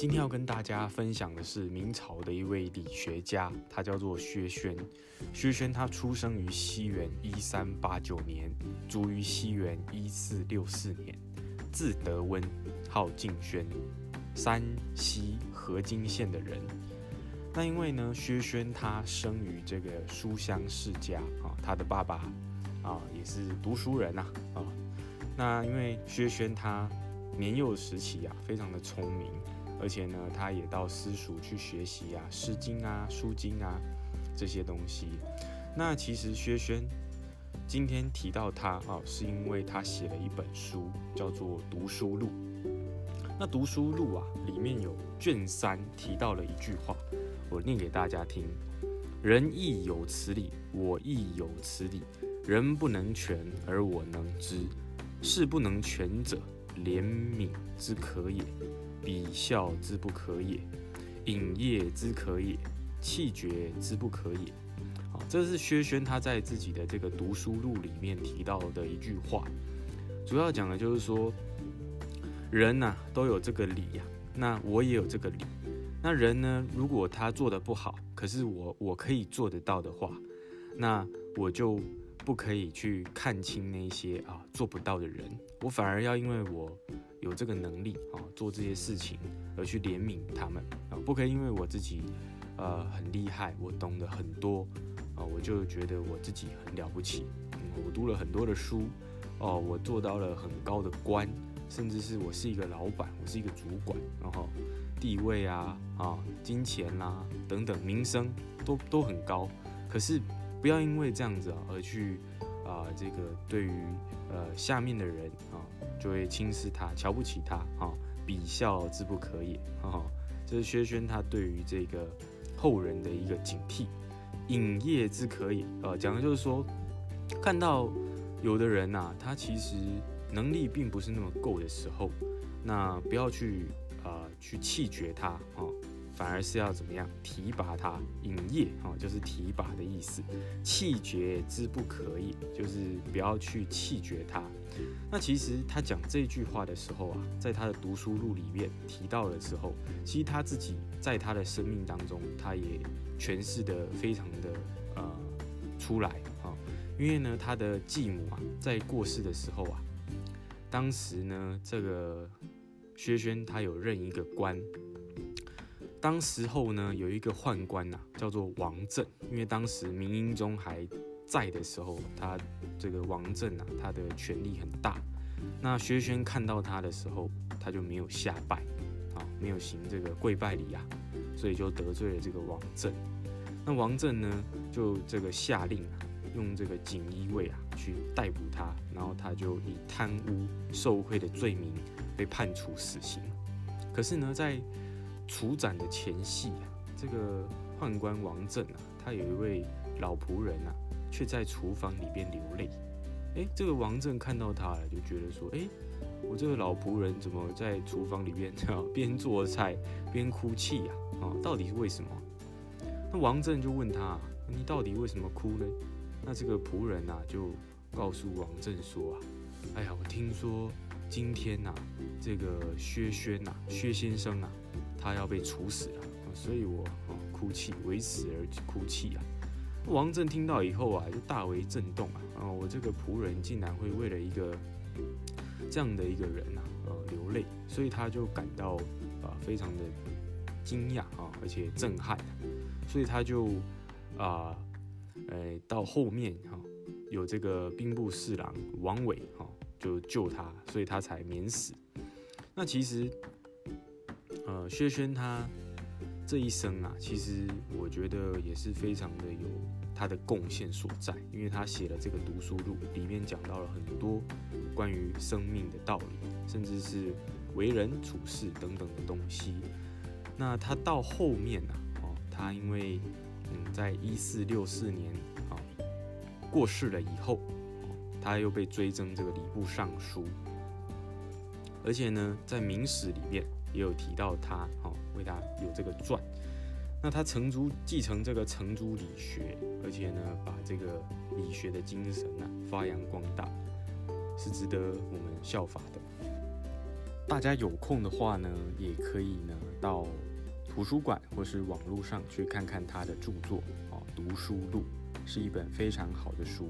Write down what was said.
今天要跟大家分享的是明朝的一位理学家，他叫做薛轩。薛轩他出生于西元一三八九年，卒于西元一四六四年，字德温，号敬轩，山西河津县的人。那因为呢，薛轩他生于这个书香世家啊，他的爸爸啊也是读书人呐啊。那因为薛轩他年幼时期啊，非常的聪明，而且呢，他也到私塾去学习啊，《诗经》啊，《书经》啊这些东西。那其实薛轩今天提到他啊，是因为他写了一本书，叫做《读书录》。那《读书录》啊，里面有卷三提到了一句话，我念给大家听：人亦有此理，我亦有此理。人不能全，而我能知。事不能全者，怜悯之可也，比孝之不可也，隐业之可也，气绝之不可也。好，这是薛轩他在自己的这个读书录里面提到的一句话，主要讲的就是说，人呐都有这个理呀，那我也有这个理。那人呢，如果他做的不好，可是我我可以做得到的话，那我就。不可以去看清那些啊做不到的人，我反而要因为我有这个能力啊做这些事情而去怜悯他们啊，不可以因为我自己呃很厉害，我懂得很多啊，我就觉得我自己很了不起。我读了很多的书哦，我做到了很高的官，甚至是我是一个老板，我是一个主管，然后地位啊啊金钱啦等等名声都都很高，可是。不要因为这样子啊而去啊，这个对于呃下面的人啊，就会轻视他、瞧不起他啊，比笑之不可也啊。这是薛轩他对于这个后人的一个警惕，隐业之可也啊，讲的就是说，看到有的人呐，他其实能力并不是那么够的时候，那不要去啊去气绝他啊。反而是要怎么样提拔他？引业啊，就是提拔的意思。气绝之不可以，就是不要去气绝他。那其实他讲这句话的时候啊，在他的读书录里面提到的时候，其实他自己在他的生命当中，他也诠释的非常的呃出来啊。因为呢，他的继母啊，在过世的时候啊，当时呢，这个薛轩他有任一个官。当时候呢，有一个宦官呐，叫做王振。因为当时明英宗还在的时候，他这个王振啊，他的权力很大。那薛轩看到他的时候，他就没有下拜，啊，没有行这个跪拜礼啊，所以就得罪了这个王振。那王振呢，就这个下令啊，用这个锦衣卫啊去逮捕他，然后他就以贪污受贿的罪名被判处死刑。可是呢，在处斩的前夕啊，这个宦官王振啊，他有一位老仆人啊，却在厨房里边流泪。哎，这个王振看到他了，就觉得说：哎，我这个老仆人怎么在厨房里边啊 边做菜边哭泣呀？啊，到底是为什么？那王振就问他：你到底为什么哭呢？那这个仆人啊，就告诉王振说：啊，哎呀，我听说今天呐，这个薛轩呐，薛先生啊。他要被处死了，所以我哭泣，为此而哭泣啊。王振听到以后啊，就大为震动啊，啊，我这个仆人竟然会为了一个这样的一个人啊，呃，流泪，所以他就感到啊非常的惊讶啊，而且震撼，所以他就啊，呃，到后面哈，有这个兵部侍郎王伟哈，就救他，所以他才免死。那其实。呃，薛轩他这一生啊，其实我觉得也是非常的有他的贡献所在，因为他写了这个读书录，里面讲到了很多关于生命的道理，甚至是为人处事等等的东西。那他到后面呢，哦，他因为嗯，在一四六四年啊过世了以后，他又被追赠这个礼部尚书，而且呢，在明史里面。也有提到他，哦，为他有这个传。那他承租继承这个承租理学，而且呢，把这个理学的精神呢发扬光大，是值得我们效法的。大家有空的话呢，也可以呢到图书馆或是网络上去看看他的著作哦，《读书录》是一本非常好的书。